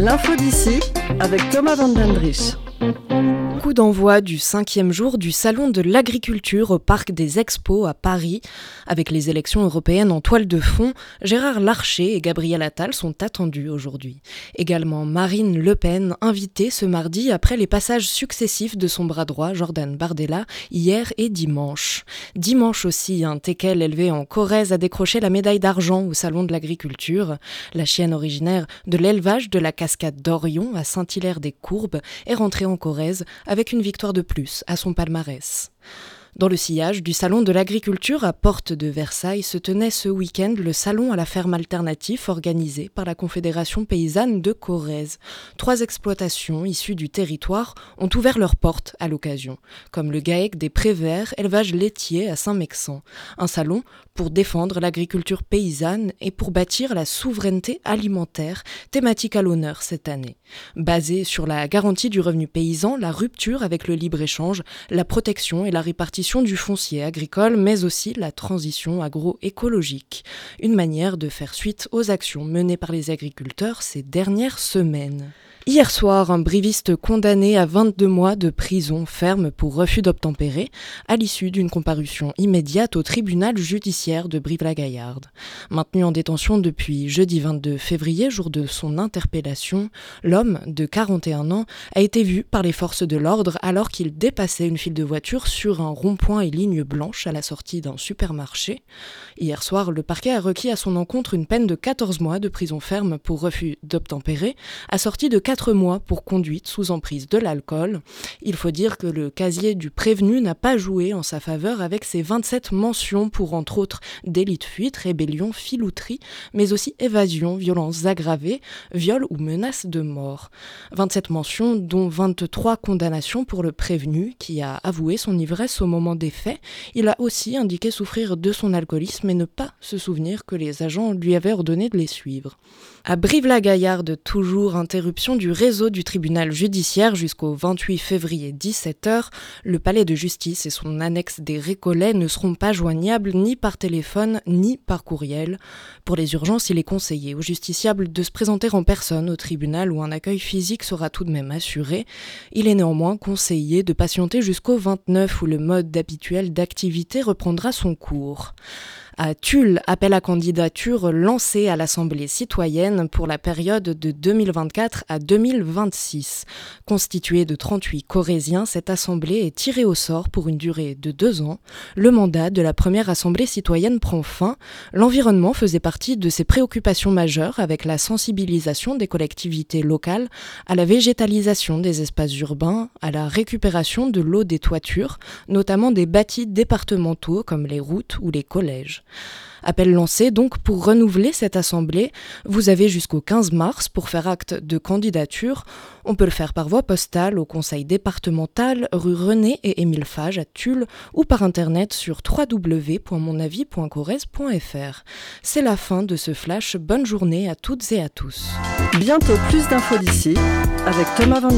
L'info d'ici avec Thomas Van Dendrich. Coup d'envoi du cinquième jour du Salon de l'agriculture au Parc des Expos à Paris. Avec les élections européennes en toile de fond, Gérard Larcher et Gabriel Attal sont attendus aujourd'hui. Également Marine Le Pen, invitée ce mardi après les passages successifs de son bras droit, Jordan Bardella, hier et dimanche. Dimanche aussi, un teckel élevé en Corrèze a décroché la médaille d'argent au Salon de l'agriculture. La chienne originaire de l'élevage de la cascade d'Orion à Saint-Hilaire-des-Courbes est rentrée en Corrèze avec une victoire de plus à son palmarès. Dans le sillage du Salon de l'agriculture à Porte de Versailles se tenait ce week-end le Salon à la ferme alternative organisé par la Confédération paysanne de Corrèze. Trois exploitations issues du territoire ont ouvert leurs portes à l'occasion, comme le GAEC des Préverts, élevage laitier à Saint-Mexan. Un salon pour défendre l'agriculture paysanne et pour bâtir la souveraineté alimentaire, thématique à l'honneur cette année. Basée sur la garantie du revenu paysan, la rupture avec le libre-échange, la protection et la répartition du foncier agricole, mais aussi la transition agroécologique, une manière de faire suite aux actions menées par les agriculteurs ces dernières semaines. Hier soir, un briviste condamné à 22 mois de prison ferme pour refus d'obtempérer à l'issue d'une comparution immédiate au tribunal judiciaire de Brive-la-Gaillarde. Maintenu en détention depuis jeudi 22 février, jour de son interpellation, l'homme de 41 ans a été vu par les forces de l'ordre alors qu'il dépassait une file de voitures sur un rond-point et ligne blanche à la sortie d'un supermarché. Hier soir, le parquet a requis à son encontre une peine de 14 mois de prison ferme pour refus d'obtempérer, assortie de 4 mois pour conduite sous emprise de l'alcool. Il faut dire que le casier du prévenu n'a pas joué en sa faveur avec ses 27 mentions pour entre autres délit de fuite, rébellion, filouterie, mais aussi évasion, violences aggravées, viol ou menace de mort. 27 mentions dont 23 condamnations pour le prévenu qui a avoué son ivresse au moment des faits. Il a aussi indiqué souffrir de son alcoolisme et ne pas se souvenir que les agents lui avaient ordonné de les suivre. À Brive-la-Gaillarde, toujours interruption du réseau du tribunal judiciaire jusqu'au 28 février 17h, le palais de justice et son annexe des Récollets ne seront pas joignables ni par téléphone ni par courriel. Pour les urgences, il est conseillé aux justiciables de se présenter en personne au tribunal où un accueil physique sera tout de même assuré. Il est néanmoins conseillé de patienter jusqu'au 29 où le mode habituel d'activité reprendra son cours à Tulle, appel à candidature lancé à l'Assemblée citoyenne pour la période de 2024 à 2026. Constituée de 38 Corésiens, cette Assemblée est tirée au sort pour une durée de deux ans. Le mandat de la première Assemblée citoyenne prend fin. L'environnement faisait partie de ses préoccupations majeures avec la sensibilisation des collectivités locales à la végétalisation des espaces urbains, à la récupération de l'eau des toitures, notamment des bâtis départementaux comme les routes ou les collèges. Appel lancé donc pour renouveler cette assemblée. Vous avez jusqu'au 15 mars pour faire acte de candidature. On peut le faire par voie postale au conseil départemental rue René et Émile Fage à Tulle ou par internet sur www.monavis.corrèze.fr. C'est la fin de ce flash. Bonne journée à toutes et à tous. Bientôt plus d'infos d'ici avec Thomas Van